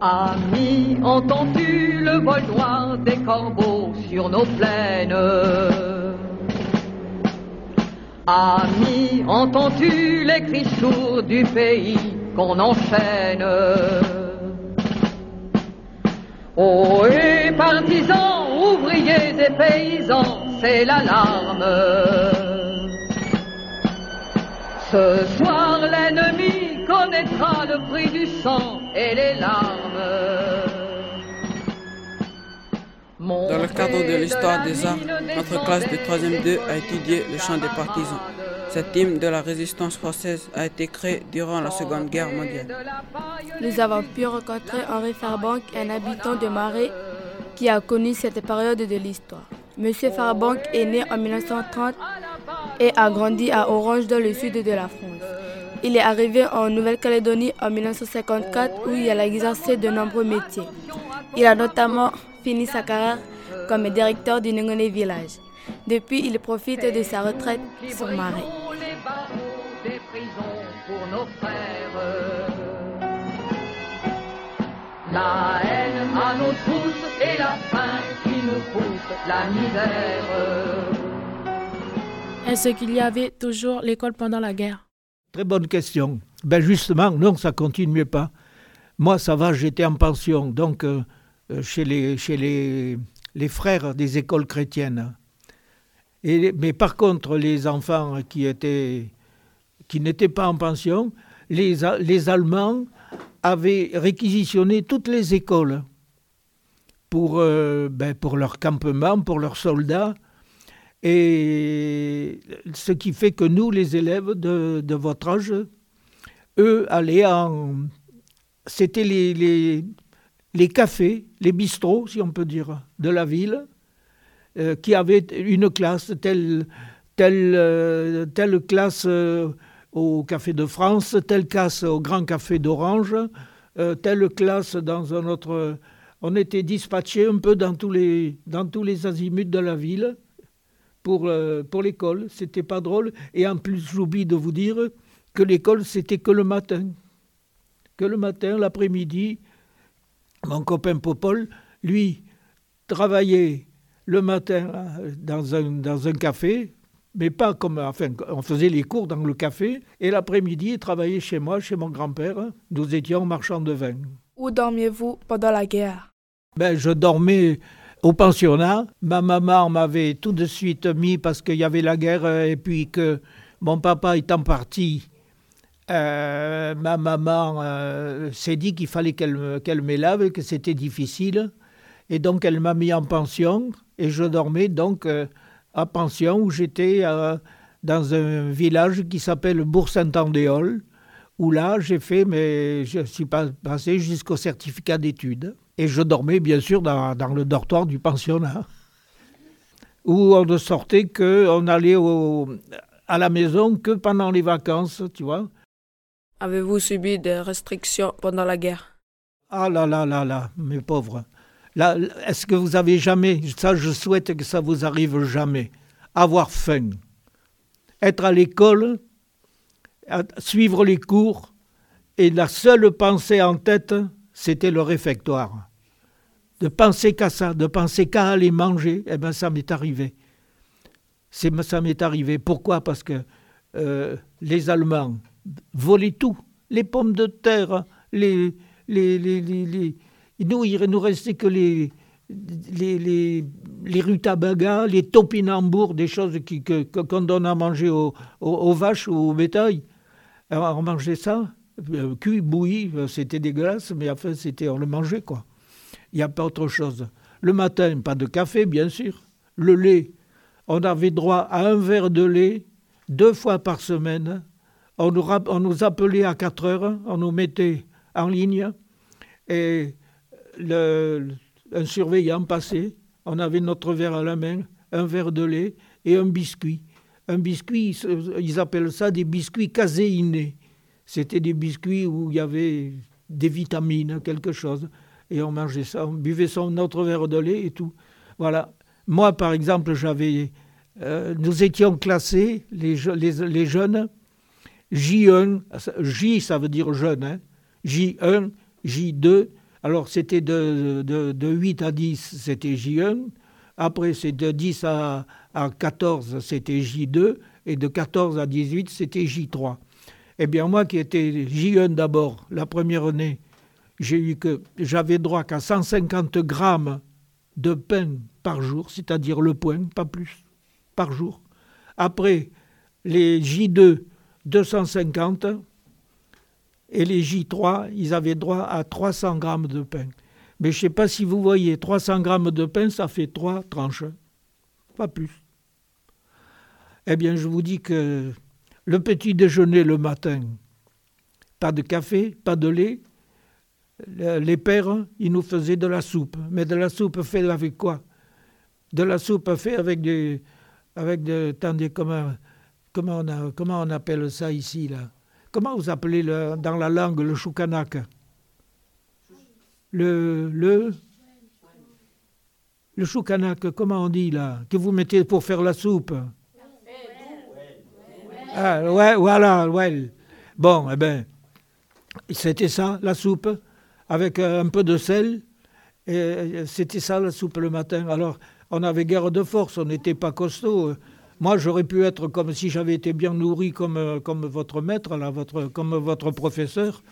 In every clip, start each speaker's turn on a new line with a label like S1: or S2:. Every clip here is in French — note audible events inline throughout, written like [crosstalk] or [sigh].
S1: Ami, entends-tu le vol noir des corbeaux sur nos plaines? Ami, entends-tu les cris sourds du pays qu'on enchaîne? Oh, et partisans, ouvriers et paysans, c'est l'alarme. Ce soir, l'ennemi connaîtra le prix du sang et les larmes.
S2: Dans le cadre de l'histoire des arts, notre classe de 3e 2 a étudié le chant des partisans. Cette hymne de la résistance française a été créée durant la Seconde Guerre mondiale.
S3: Nous avons pu rencontrer Henri Farbank, un habitant de Marais qui a connu cette période de l'histoire. Monsieur Farbank est né en 1930 et a grandi à Orange dans le sud de la France. Il est arrivé en Nouvelle-Calédonie en 1954 où il a exercé de nombreux métiers. Il a notamment fini sa carrière comme directeur du Nengone Village. Depuis, il profite de sa retraite sur Marais.
S1: La haine à nos tous et la faim qui nous pousse la misère.
S4: Est-ce qu'il y avait toujours l'école pendant la guerre?
S5: Très bonne question. Ben justement, non, ça continuait pas. Moi, ça va, j'étais en pension, donc euh, euh, chez, les, chez les, les frères des écoles chrétiennes. Mais par contre, les enfants qui étaient qui n'étaient pas en pension, les, les Allemands avaient réquisitionné toutes les écoles pour, euh, ben, pour leur campement, pour leurs soldats. Et ce qui fait que nous, les élèves de, votre âge, eux allaient en... C'était les, les, les cafés, les bistrots, si on peut dire, de la ville, euh, qui avaient une classe, telle, telle, euh, telle classe euh, au Café de France, telle classe au Grand Café d'Orange, telle classe dans un autre... On était dispatchés un peu dans tous les, dans tous les azimuts de la ville pour, pour l'école. C'était pas drôle. Et en plus, j'oublie de vous dire que l'école, c'était que le matin. Que le matin, l'après-midi, mon copain Popol, lui, travaillait le matin dans un, dans un café, mais pas comme. Enfin, on faisait les cours dans le café, et l'après-midi, il travaillait chez moi, chez mon grand-père. Nous étions marchands de vin.
S4: Où dormiez-vous pendant la guerre?
S5: Ben, Je dormais au pensionnat. Ma maman m'avait tout de suite mis parce qu'il y avait la guerre et puis que mon papa étant parti, euh, ma maman euh, s'est dit qu'il fallait qu'elle qu'elle m'élève, que c'était difficile. Et donc elle m'a mis en pension et je dormais donc euh, à pension où j'étais dans un village qui s'appelle Bourg-Saint-Andéol, où là j'ai fait, mais je suis pas passé jusqu'au certificat d'études. Et je dormais bien sûr dans, dans, le dortoir du pensionnat, [laughs] où on ne sortait que, on allait au, à la maison que pendant les vacances, tu vois.
S4: Avez-vous subi des restrictions pendant la guerre?
S5: Ah là là là là, mes pauvres. Là, est-ce que vous avez jamais, ça je souhaite que ça vous arrive jamais, avoir faim, être à l'école, suivre les cours, et la seule pensée en tête, c'était le réfectoire. De penser qu'à ça, de penser qu'à aller manger, eh bien ça m'est arrivé. Ça m'est arrivé. Pourquoi? Parce que euh, les Allemands volaient tout. Les pommes de terre, les, les, nous, il ne nous restait que les, les, les, les rutabagas, les topinambours, des choses qu'on que, donne à manger aux, aux, vaches ou au bétail. Alors, on mangeait ça, cuit, bouilli, c'était dégueulasse, mais enfin, c'était, on le mangeait, quoi. Il n'y a pas autre chose. Le matin, pas de café, bien sûr. Le lait, on avait droit à un verre de lait deux fois par semaine. On nous, appelait à 4 heures, on nous mettait en ligne et un surveillant passait, on avait notre verre à la main, un verre de lait et un biscuit. Un biscuit, ils appellent ça des biscuits caséinés. C'était des biscuits où il y avait des vitamines, quelque chose. Et on mangeait ça, on buvait son notre verre de lait et tout. Voilà. Moi, par exemple, j'avais, euh, nous étions classés, les, jeunes, J1, J ça veut dire jeune, hein, J1, J2, Alors c'était de, de, 8 à 10, c'était J1. Après, c'est de 10 à, à 14, c'était J2. Et de 14 à 18, c'était J3. Eh bien, moi qui étais J1 d'abord, la première année, j'ai eu que j'avais droit qu'à 150 grammes de pain par jour, c'est-à-dire le point, pas plus, par jour. Après, les J2, 250, et les J3, ils avaient droit à 300 grammes de pain. Mais je ne sais pas si vous voyez, 300 grammes de pain, ça fait trois tranches, pas plus. Eh bien, je vous dis que le petit déjeuner le matin, pas de café, pas de lait. Les pères, ils nous faisaient de la soupe. Mais de la soupe faite avec quoi? De la soupe faite avec des... Avec attendez, comment, on appelle ça ici, là? Comment vous appelez le, dans la langue le choukanak? Le... Le... Le choukanak, comment on dit là Que vous mettez pour faire la soupe? Ah, ouais, voilà, ouais. Bon, eh bien, c'était ça, la soupe, avec euh, un peu de sel. Et euh, c'était ça, la soupe le matin. Alors, on avait guère de force, on n'était pas costaud. Moi, j'aurais pu être comme si j'avais été bien nourri comme, euh, comme votre maître, là, votre, comme votre professeur.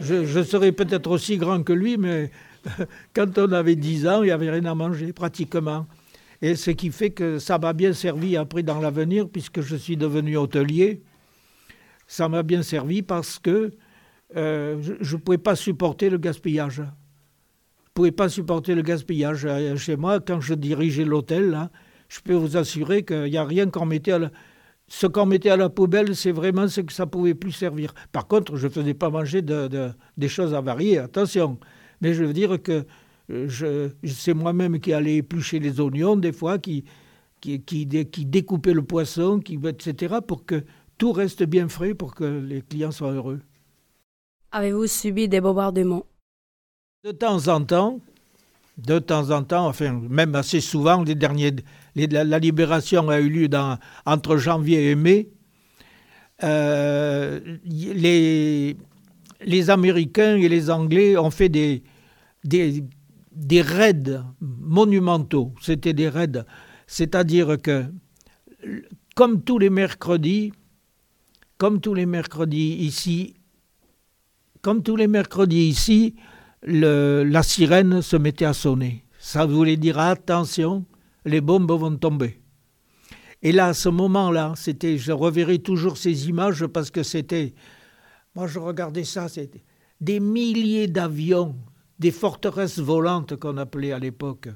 S5: Je, je serais peut-être aussi grand que lui, mais [laughs] quand on avait 10 ans, il n'y avait rien à manger, pratiquement. Et ce qui fait que ça m'a bien servi après dans l'avenir, puisque je suis devenu hôtelier. Ça m'a bien servi parce que euh, je ne pouvais pas supporter le gaspillage. Je ne pouvais pas supporter le gaspillage. Euh, chez moi, quand je dirigeais l'hôtel, je peux vous assurer qu'il n'y a rien qu'on mettait à la... Ce qu'on mettait à la poubelle, c'est vraiment ce que ça pouvait plus servir. Par contre, je ne faisais pas manger de, des choses avariées, attention. Mais je veux dire que je, c'est moi-même qui allais éplucher les oignons des fois, qui, qui, qui, découpait le poisson, qui, etc., pour que tout reste bien frais, pour que les clients soient heureux.
S3: Avez-vous subi des bombardements?
S5: De temps en temps, de temps en temps, enfin même assez souvent, les derniers, la, libération a eu lieu dans, entre janvier et mai. Euh, les, les Américains et les Anglais ont fait des, des, des raids monumentaux. C'était des raids. C'est-à-dire que, comme tous les mercredis, comme tous les mercredis ici, comme tous les mercredis ici, la sirène se mettait à sonner. Ça voulait dire attention, les bombes vont tomber. Et là, à ce moment-là, c'était, je reverrai toujours ces images parce que c'était, moi je regardais ça, c'était des milliers d'avions des forteresses volantes qu'on appelait à l'époque,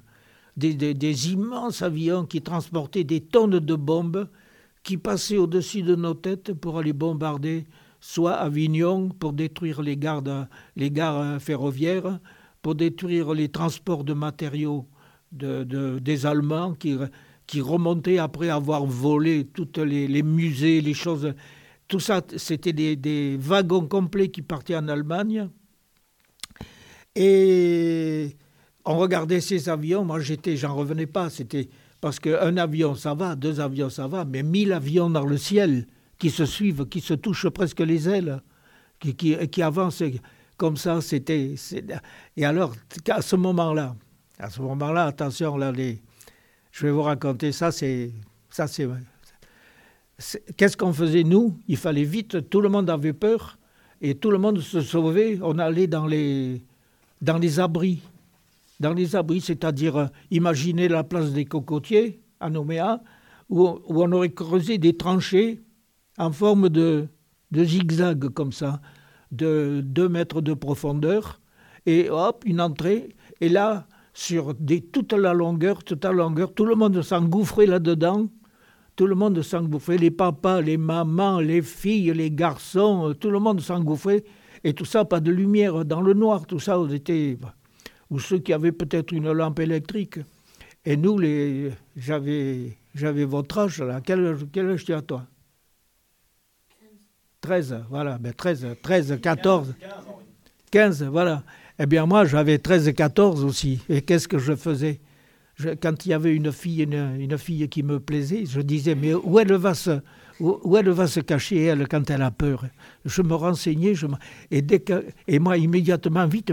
S5: des, immenses avions qui transportaient des tonnes de bombes qui passaient au-dessus de nos têtes pour aller bombarder soit Avignon pour détruire les gares, gares ferroviaires, pour détruire les transports de matériaux des Allemands qui, remontaient après avoir volé tous les, musées, les choses. Tout ça, c'était des wagons complets qui partaient en Allemagne et on regardait ces avions, moi j'étais, j'en revenais pas, c'était parce qu'un avion ça va, deux avions ça va, mais mille avions dans le ciel qui se suivent, qui se touchent presque les ailes, qui, avancent comme ça, c'était. Et alors, à ce moment-là, à ce moment-là, attention, là, je vais vous raconter ça, c'est. Ça, c'est. Qu'est-ce qu'on faisait, nous? Il fallait vite, tout le monde avait peur, et tout le monde se sauvait. On allait dans les, dans les abris. Dans les abris, c'est-à-dire, euh, imaginez la place des cocotiers à Nouméa, où, on aurait creusé des tranchées en forme de, zigzag comme ça, de 2 mètres de profondeur, et hop, une entrée, et là, sur toute la longueur, toute la longueur, tout le monde s'engouffrait là-dedans, tout le monde s'engouffrait, les papas, les mamans, les filles, les garçons, euh, tout le monde s'engouffrait, et tout ça, pas de lumière dans le noir, tout ça, était, ou ceux qui avaient peut-être une lampe électrique. Et nous, les, j'avais, j'avais votre âge, là. Quel, quel âge tu as, toi? 13, voilà, ben 13, 13, 14, 15, voilà. Eh bien, moi, j'avais 13 et 14 aussi. Et qu'est-ce que je faisais? Quand il y avait une fille, une, fille qui me plaisait, je disais, mais où elle va se, où, elle va se cacher, elle, quand elle a peur? Je me renseignais, je et, dès que, et moi, immédiatement, vite,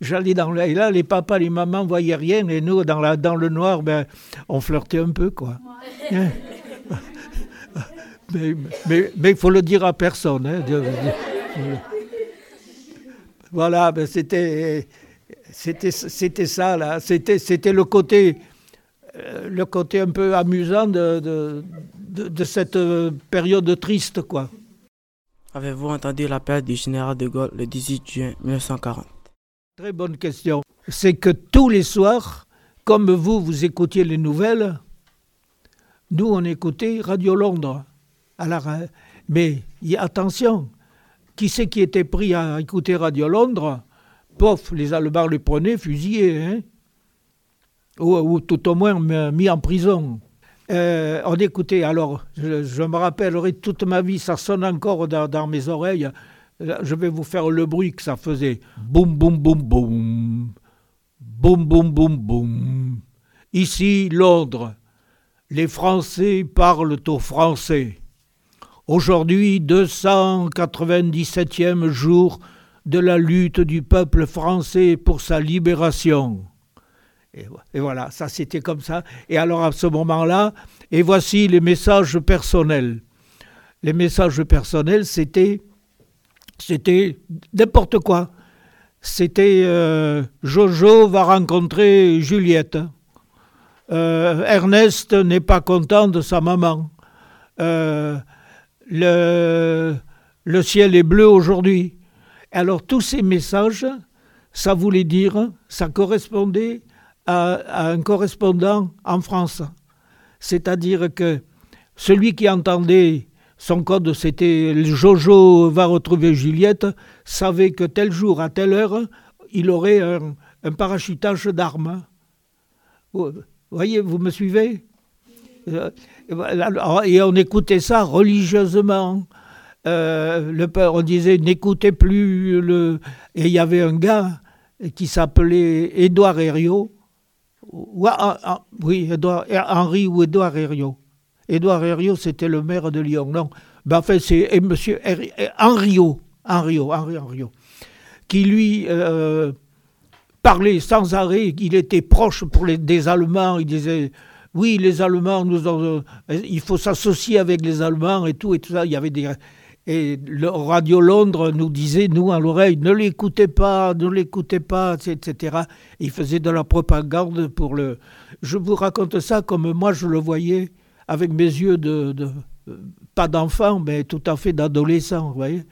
S5: j'allais dans le... Et là, les papas, les mamans voyaient rien, et nous, dans, la, dans le noir, ben, on flirtait un peu, quoi. Hein? mais il faut le dire à personne. Hein, voilà, ben, c'était c'était ça là, c'était c'était le côté euh, le côté un peu amusant de, de, de, cette euh, période triste quoi.
S2: Avez-vous entendu l'appel du général de Gaulle le 18 juin 1940
S5: Très bonne question. C'est que tous les soirs, comme vous, vous écoutiez les nouvelles, nous, on écoutait Radio Londres. Alors, mais attention, qui c'est qui était pris à écouter Radio Londres? Pof, les Allemands les prenaient fusillés, hein ou, tout au moins mis en prison. Euh, on écoutait, alors, je, me rappellerai toute ma vie, ça sonne encore dans, mes oreilles. Je vais vous faire le bruit que ça faisait. Boum, boum, boum, boum. Boum, boum, boum, boum. Ici, Londres. Les Français parlent aux Français. Aujourd'hui, 297e jour de la lutte du peuple français pour sa libération. Et, voilà, ça c'était comme ça. Et alors à ce moment-là, et voici les messages personnels. Les messages personnels, c'était, c'était n'importe quoi. C'était euh, Jojo va rencontrer Juliette. Euh, Ernest n'est pas content de sa maman. Euh, le, le ciel est bleu aujourd'hui. Alors tous ces messages, ça voulait dire, ça correspondait à, un correspondant en France. C'est-à-dire que celui qui entendait son code, c'était Jojo va retrouver Juliette, savait que tel jour, à telle heure, il aurait un, parachutage d'armes. Vous voyez, vous me suivez? Euh, Et on écoutait ça religieusement. Euh, on disait n'écoutez plus le. Et il y avait un gars qui s'appelait Édouard Herriot, ah, ah, oui, Edouard, Henri ou Édouard Herriot. Édouard Herriot, c'était le maire de Lyon. Non, ben, en c'est monsieur Henriot, Henriot, Henri Henriot, qui lui euh, parlait sans arrêt, il était proche pour les, des Allemands, il disait oui, les Allemands, nous euh, il faut s'associer avec les Allemands et tout, et tout ça. Il y avait des, et le Radio Londres nous disait, nous, à l'oreille, ne l'écoutez pas, ne l'écoutez pas, etc. il faisait de la propagande pour le. Je vous raconte ça comme moi je le voyais avec mes yeux de. pas d'enfant, mais tout à fait d'adolescent, vous voyez.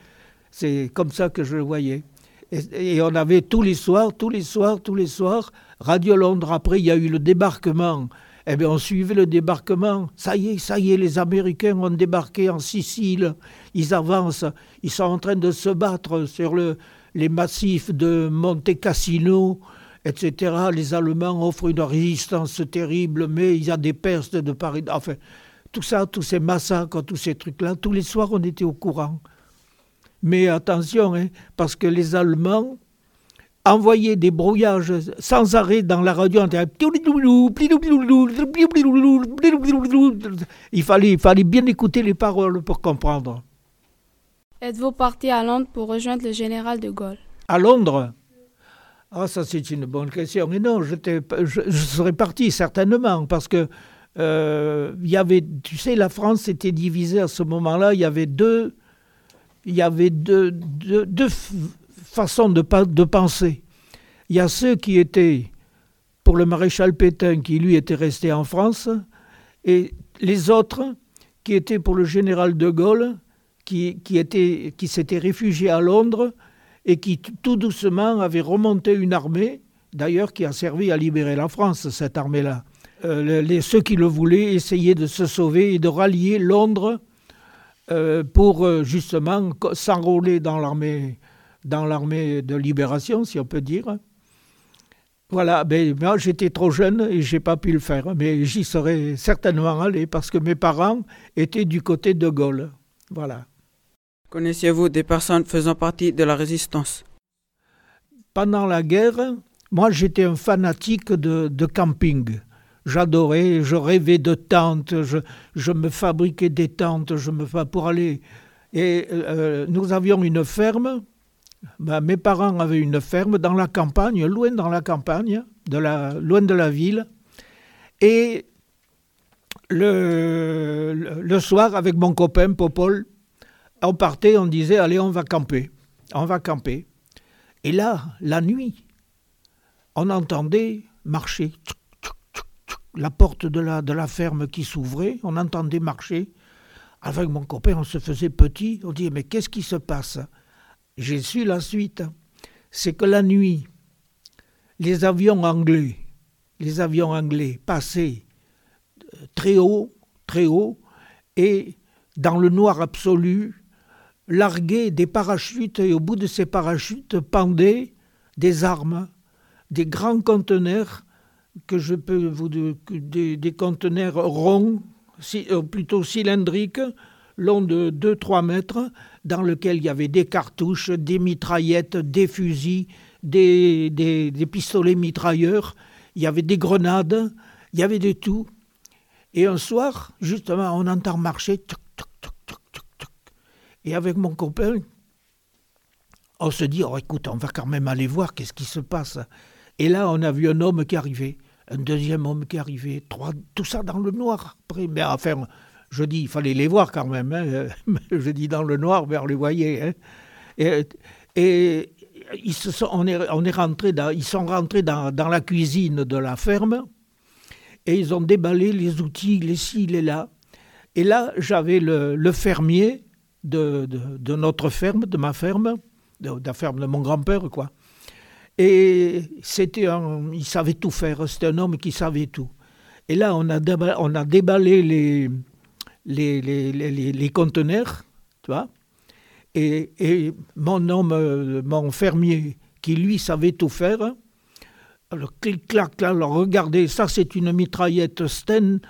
S5: C'est comme ça que je le voyais. Et, et, on avait tous les soirs, tous les soirs, tous les soirs, Radio Londres. Après, il y a eu le débarquement eh bien, on suivait le débarquement. Ça y est, ça y est, les Américains ont débarqué en Sicile. Ils avancent. Ils sont en train de se battre sur le, les massifs de Monte Cassino, etc. Les Allemands offrent une résistance terrible, mais il y a des Perses de Paris. Enfin, tout ça, tous ces massacres, tous ces trucs-là, tous les soirs, on était au courant. Mais attention, hein, parce que les Allemands, envoyer des brouillages sans arrêt dans la radio. Il fallait, il fallait bien écouter les paroles pour comprendre.
S3: Êtes-vous parti à Londres pour rejoindre le général de Gaulle?
S5: À Londres? Ah, ça c'est une bonne question. Mais non, je, je serais parti certainement parce que euh, il y avait, tu sais, la France était divisée à ce moment-là. Il y avait deux, il y avait deux, deux, deux façon de, penser. Il y a ceux qui étaient pour le maréchal Pétain, qui lui était resté en France, et les autres qui étaient pour le général de Gaulle, qui, qui, était, qui s'était réfugié à Londres et qui tout doucement avait remonté une armée, d'ailleurs qui a servi à libérer la France, cette armée-là. Euh, les, ceux qui le voulaient essayaient de se sauver et de rallier Londres euh, pour euh, justement s'enrôler dans l'armée dans l'armée de libération, si on peut dire. Voilà, mais moi j'étais trop jeune et j'ai pas pu le faire, mais j'y serais certainement allé parce que mes parents étaient du côté de Gaulle. Voilà.
S2: Connaissiez-vous des personnes faisant partie de la résistance?
S5: Pendant la guerre, moi j'étais un fanatique de, de camping. J'adorais, je rêvais de tentes, je, je, me fabriquais des tentes, je me pour aller. Et euh, nous avions une ferme. Ben, mes parents avaient une ferme dans la campagne, loin dans la campagne, de la, loin de la ville. Et le, soir, avec mon copain Popol, on partait, on disait allez, on va camper, on va camper. Et là, la nuit, on entendait marcher la porte de la, de la ferme qui s'ouvrait, on entendait marcher. Avec mon copain, on se faisait petit, on dit mais qu'est-ce qui se passe? J'ai su la suite. C'est que la nuit, les avions anglais, les avions anglais passaient euh, très haut, très haut, et dans le noir absolu, larguaient des parachutes, et au bout de ces parachutes pendaient des armes, des grands conteneurs que je peux vous des, des conteneurs ronds, euh, plutôt cylindriques, longs de 2-3 mètres, dans lesquels il y avait des cartouches, des mitraillettes, des fusils, des, pistolets mitrailleurs, il y avait des grenades, il y avait de tout. Et un soir, justement, on entend marcher, et avec mon copain, on se dit, oh écoute, on va quand même aller voir qu'est-ce qui se passe. Et là, on a vu un homme qui arrivait, un deuxième homme qui arrivait, trois, tout ça dans le noir. Après, mais enfin, je dis, il fallait les voir quand même. Hein. [laughs] je dis dans le noir, mais on les voyait. Hein. Et, ils, sont, rentrés dans, la cuisine de la ferme et ils ont déballé les outils, les ci, les là. Et là, j'avais le, fermier de, notre ferme, de ma ferme, de, la ferme de mon grand-père, quoi. Et c'était un, il savait tout faire, c'était un homme qui savait tout. Et là, on a déballé les, les, les, les, conteneurs, tu vois. Et, et, mon homme, mon fermier, qui lui savait tout faire, alors clic, clac, clac, alors regardez, ça c'est une mitraillette Sten,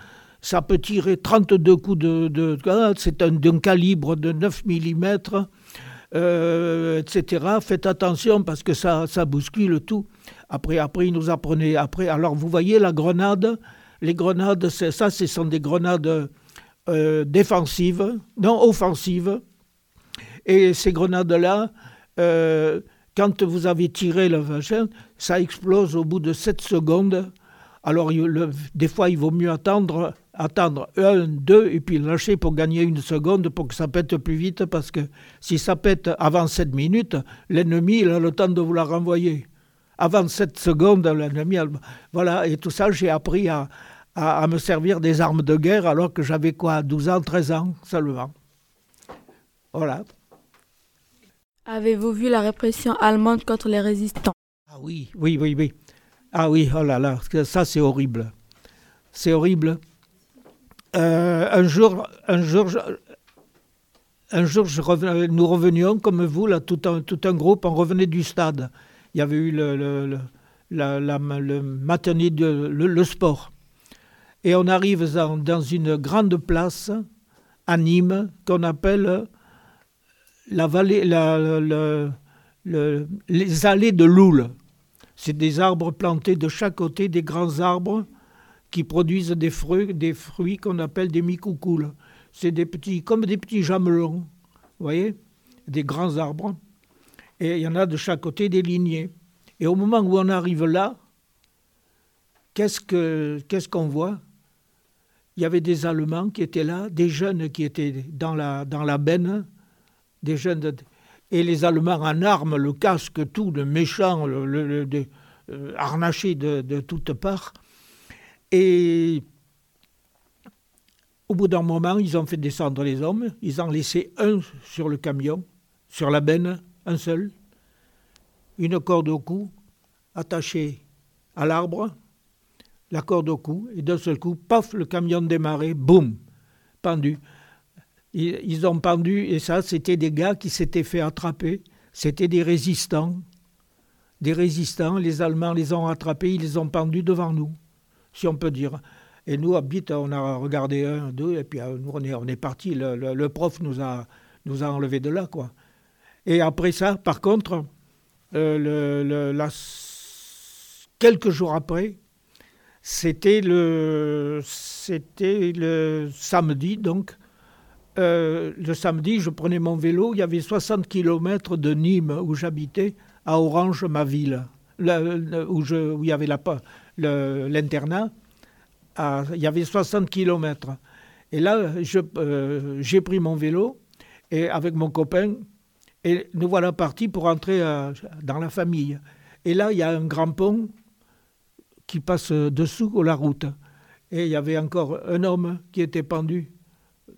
S5: ça peut tirer 32 coups de... de c'est d'un calibre de 9 mm euh, etc. Faites attention parce que ça, ça bouscule tout. Après, après, il nous apprenait. Après, alors, vous voyez la grenade? Les grenades, ça, ce sont des grenades euh, défensives, non offensives. Et ces grenades-là, euh, quand vous avez tiré le vagin, ça explose au bout de 7 secondes. Alors, des fois, il vaut mieux attendre attendre un, deux, et puis lâcher pour gagner une seconde pour que ça pète plus vite, parce que si ça pète avant 7 minutes, l'ennemi a le temps de vous la renvoyer. Avant 7 secondes, l'ennemi... Voilà, et tout ça, j'ai appris à, à, à, me servir des armes de guerre alors que j'avais quoi, 12 ans, 13 ans seulement. Voilà.
S3: Avez-vous vu la répression allemande contre les résistants?
S5: Ah oui, oui, oui, oui. Ah oui, oh là là, ça c'est horrible. C'est horrible euh, un jour, un jour, un jour je nous revenions comme vous, là, tout un, tout un groupe, on revenait du stade. Il y avait eu le, le, le, la, la, le matinée, de, le, le, sport. Et on arrive dans, une grande place à Nîmes qu'on appelle les allées de Loul. C'est des arbres plantés de chaque côté, des grands arbres qui produisent des fruits, des fruits qu'on appelle des micoucoules. C'est des petits, comme des petits jamelons, vous voyez, des grands arbres. Et il y en a de chaque côté des lignées. Et au moment où on arrive là, qu'est-ce que qu'est-ce qu'on voit? Il y avait des Allemands qui étaient là, des jeunes qui étaient dans la dans benne, des jeunes et les Allemands en armes, le casque, tout, le méchant, le, le, euh, harnaché de, de toutes parts. Et au bout d'un moment, ils ont fait descendre les hommes. Ils ont laissé un sur le camion, sur la benne, un seul, une corde au cou, attachée à l'arbre, la corde au cou, et d'un seul coup, paf, le camion démarrait, boum, pendu. Ils ont pendu, et ça, c'était des gars qui s'étaient fait attraper. C'était des résistants. Des résistants, les Allemands les ont attrapés, ils les ont pendus devant nous si on peut dire. Et nous, à Bit, on a regardé un, deux, et puis euh, nous, on est, on est parti. Le, le, le, prof nous a, nous a enlevés de là, quoi. Et après ça, par contre, euh, le, la, quelques jours après, C'était le, c'était le samedi, donc. Euh, le samedi, je prenais mon vélo. Il y avait 60 km de Nîmes, où j'habitais, à Orange, ma ville, où, je, où il y avait l'internat. Il y avait 60 km. Et là, euh, j'ai pris mon vélo et avec mon copain, et nous voilà partis pour entrer dans la famille. Et là, il y a un grand pont qui passe dessous de la route. Et il y avait encore un homme qui était pendu,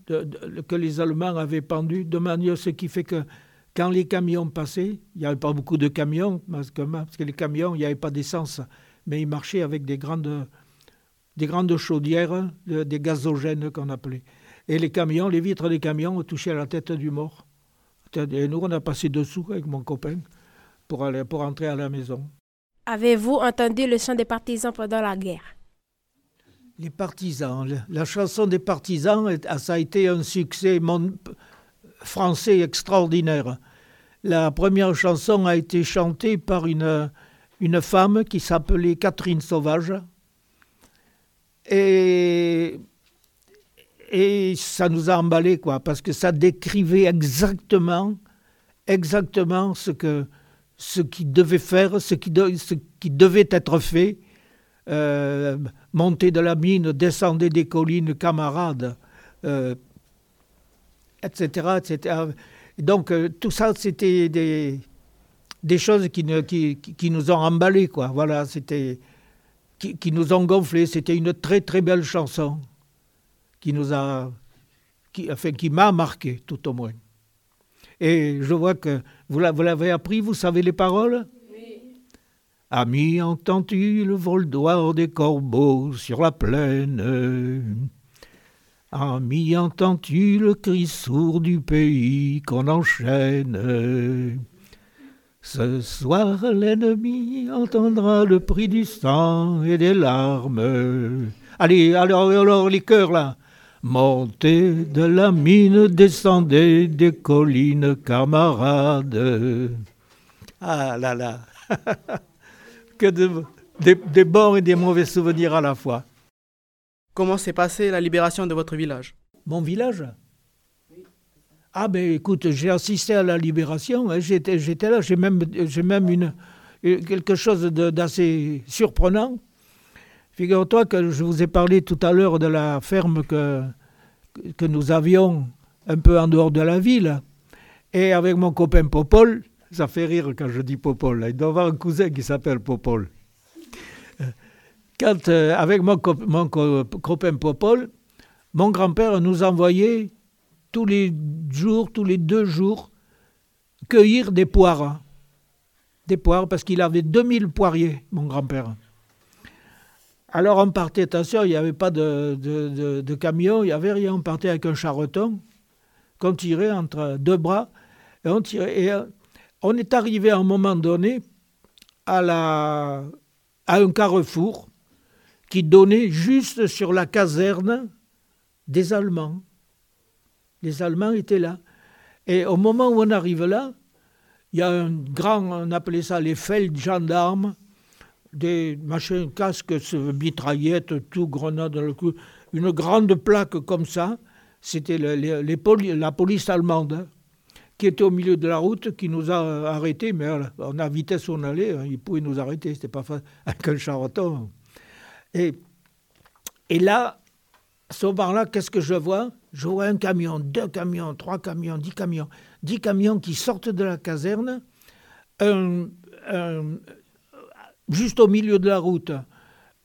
S5: que les Allemands avaient pendu, de manière ce qui fait que quand les camions passaient, il n'y avait pas beaucoup de camions, parce que, les camions, il n'y avait pas d'essence, mais ils marchaient avec des grandes, des grandes chaudières, des gazogènes qu'on appelait. Et les camions, les vitres des camions ont touché à la tête du mort. Et nous, on a passé dessous avec mon copain pour, aller, pour entrer à la maison.
S6: Avez-vous entendu le chant des partisans pendant la guerre?
S5: Les partisans, la chanson des partisans, ça a été un succès français extraordinaire. La première chanson a été chantée par une, une femme qui s'appelait Catherine Sauvage. Et et ça nous a emballé, quoi, parce que ça décrivait exactement, exactement ce que ce qui devait faire, ce qui, ce qui devait être fait. Euh, monter de la mine, descendre des collines, camarades, euh, etc., etc. Donc euh, tout ça, c'était des, choses qui, nous ont emballés, quoi. Voilà, c'était qui, nous ont gonflés. C'était une très très belle chanson qui nous a, enfin, qui m'a marqué tout au moins. Et je vois que vous l'avez appris, vous savez les paroles? Oui. Ami, entends-tu le vol d'oiseaux des corbeaux sur la plaine? Ami, entends-tu le cri sourd du pays qu'on enchaîne? Ce soir, l'ennemi entendra le prix du sang et des larmes. Allez, alors, alors les cœurs là Montez de la mine, descendez des collines, camarades. Ah là là, [laughs] que de, des, bons et des mauvais souvenirs à la fois.
S2: Comment s'est passée la libération de votre village?
S5: Mon village? Ah ben écoute, j'ai assisté à la libération, hein. j'étais, j'étais là, j'ai même, j'ai même une, quelque chose d'assez surprenant. Figure-toi que je vous ai parlé tout à l'heure de la ferme que, nous avions un peu en dehors de la ville. Et avec mon copain Popol, ça fait rire quand je dis Popol, il doit avoir un cousin qui s'appelle Popol. Euh, avec mon, mon copain Popol, mon grand-père nous envoyait tous les jours, tous les deux jours, cueillir des poires. Des poires, parce qu'il avait 2000 poiriers, mon grand-père. Alors on partait, attention, il n'y avait pas de, camion, il n'y avait rien. On partait avec un charreton qu'on tirait entre deux bras. Et on, euh, est arrivé à un moment donné à, un carrefour qui donnait juste sur la caserne des Allemands. Les Allemands étaient là. Et au moment où on arrive là, il y a un grand, on appelait ça les gendarmes, des machins, casques, mitraillettes, tout, grenade dans le cou. Une grande plaque comme ça, c'était la police allemande hein, qui était au milieu de la route, qui nous a arrêtés, mais on a vitesse on allait, hein, ils pouvaient nous arrêter, c'était pas facile, [laughs] avec un charreton. Et, et là, ce moment-là, qu'est-ce que je vois? Je vois un camion, deux camions, trois camions, dix camions, dix camions qui sortent de la caserne, un, juste au milieu de la route,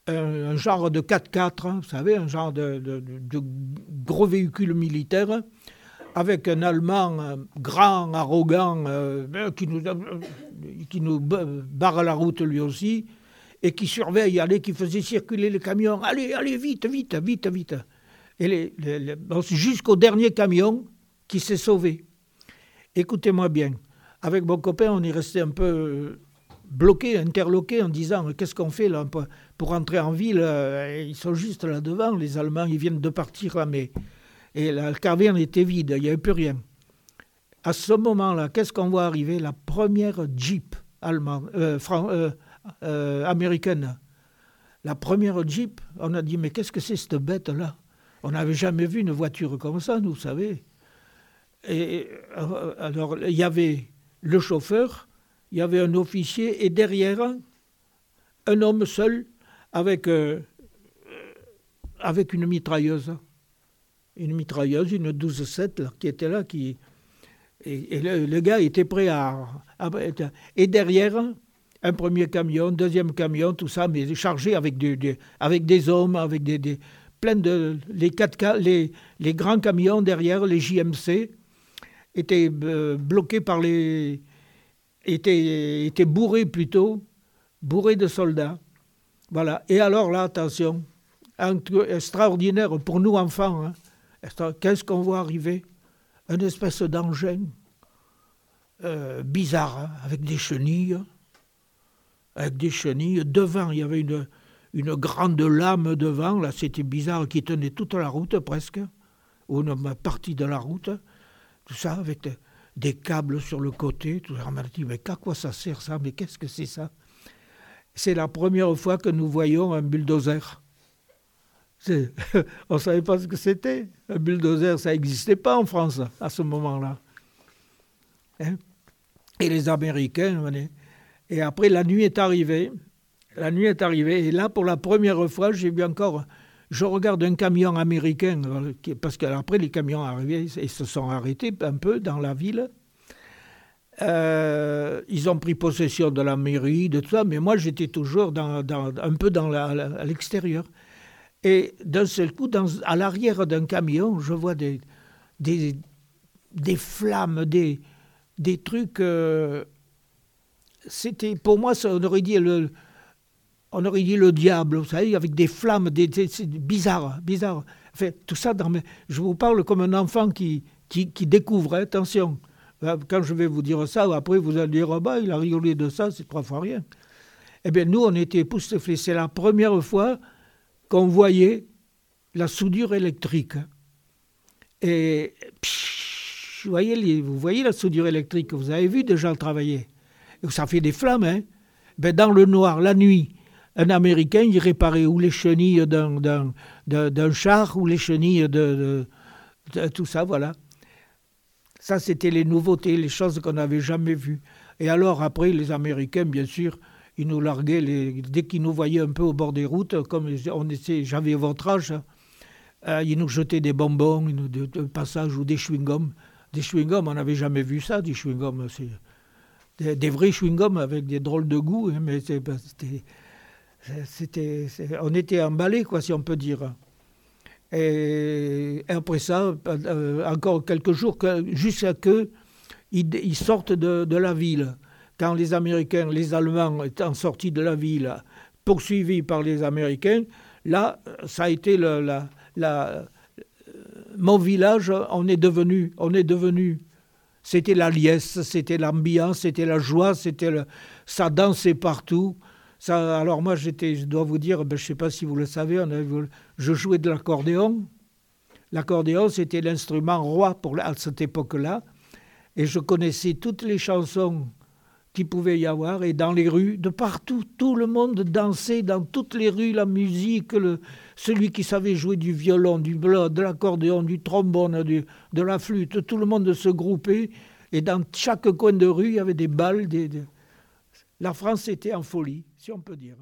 S5: un, genre de 4x4, hein, vous savez, un genre de, gros véhicule militaire, avec un Allemand euh, grand, arrogant, euh, qui, nous, qui nous barre la route lui aussi, et qui surveille, allez, qui faisait circuler les camions. Allez, allez, vite, vite, vite, vite. Et jusqu'au dernier camion qui s'est sauvé. Écoutez-moi bien. Avec mon copain, on est resté un peu bloqués, interloqués en disant qu'est-ce qu'on fait là pour entrer en ville euh, Ils sont juste là devant, les Allemands, ils viennent de partir là, mais et la caverne était vide, il n'y avait plus rien. À ce moment-là, qu'est-ce qu'on voit arriver? La première Jeep allemande, euh, euh, américaine, la première Jeep, on a dit, mais qu'est-ce que c'est cette bête-là? On n'avait jamais vu une voiture comme ça, nous, vous savez. Et euh, alors, il y avait le chauffeur, il y avait un officier, et derrière, un homme seul avec, euh, avec une mitrailleuse. Une mitrailleuse, une 12-7 qui était là, qui, et, le, gars était prêt à, Et derrière, un premier camion, deuxième camion, tout ça, mais chargé avec, des, avec des hommes, avec des, des plein de les, 4, les, les grands camions derrière, les JMC, étaient euh, bloqués par les étaient, étaient bourrés plutôt, bourrés de soldats. Voilà. Et alors là, attention, extraordinaire pour nous enfants. Hein. Qu'est-ce qu'on voit arriver? Une espèce d'engin euh, bizarre, hein, avec des chenilles. Avec des chenilles. Devant, il y avait une, une grande lame devant, là c'était bizarre, qui tenait toute la route presque, ou une partie de la route. Tout ça avec des câbles sur le côté. Tout. On m'a dit, mais à quoi ça sert ça? Mais qu'est-ce que c'est ça? C'est la première fois que nous voyons un bulldozer. [laughs] on ne savait pas ce que c'était. Un bulldozer, ça n'existait pas en France à ce moment-là. Hein? et les Américains, et après la nuit est arrivée. La nuit est arrivée, et là, pour la première fois, j'ai vu encore. Je regarde un camion américain, parce qu'après les camions arrivaient et se sont arrêtés un peu dans la ville. Euh, ils ont pris possession de la mairie, de tout ça, mais moi j'étais toujours un peu à l'extérieur. Et d'un seul coup, à l'arrière d'un camion, je vois des, flammes, des, des trucs. Euh, c'était pour moi, ça, on aurait dit le, on aurait dit le diable, vous savez, avec des flammes, des, bizarre, bizarre. Enfin, tout ça, je vous parle comme un enfant qui, découvre. Hein, attention, quand je vais vous dire ça, après vous allez dire, oh bah, il a rigolé de ça, c'est trois fois rien. Eh bien, nous, on était époustouflés. C'est la première fois qu'on voyait la soudure électrique. Et vous, voyez, vous voyez la soudure électrique, vous avez vu déjà travailler. Ça fait des flammes. Hein ben dans le noir, la nuit, un Américain, il réparait ou les chenilles d'un char ou les chenilles de, tout ça, voilà. Ça, c'était les nouveautés, les choses qu'on n'avait jamais vues. Et alors, après, les Américains, bien sûr, ils nous larguaient, dès qu'ils nous voyaient un peu au bord des routes, comme on était, j'avais votre âge, euh, ils nous jetaient des bonbons, des, passages ou des chewing-gums. Des chewing-gums, on n'avait jamais vu ça, des chewing-gums. Des, des, vrais chewing-gums avec des drôles de goût, hein, mais c'était, on était emballés, quoi, si on peut dire. Et, après ça, euh, encore quelques jours, jusqu'à ce qu'ils sortent de, la ville quand les Américains, les Allemands étant sortis de la ville, poursuivis par les Américains, là, ça a été le, la, mon village, on est devenu, on est devenu, c'était la liesse, c'était l'ambiance, c'était la joie, c'était ça dansait partout. Alors moi, je dois vous dire, ben, je ne sais pas si vous le savez, je jouais de l'accordéon. L'accordéon, c'était l'instrument roi pour, à cette époque-là. Et je connaissais toutes les chansons qu'il pouvait y avoir, et dans les rues, de partout, tout le monde dansait dans toutes les rues, la musique, celui qui savait jouer du violon, du bloc, de l'accordéon, du trombone, de la flûte, tout le monde se groupait, et dans chaque coin de rue, il y avait des balles. La France était en folie, si on peut dire.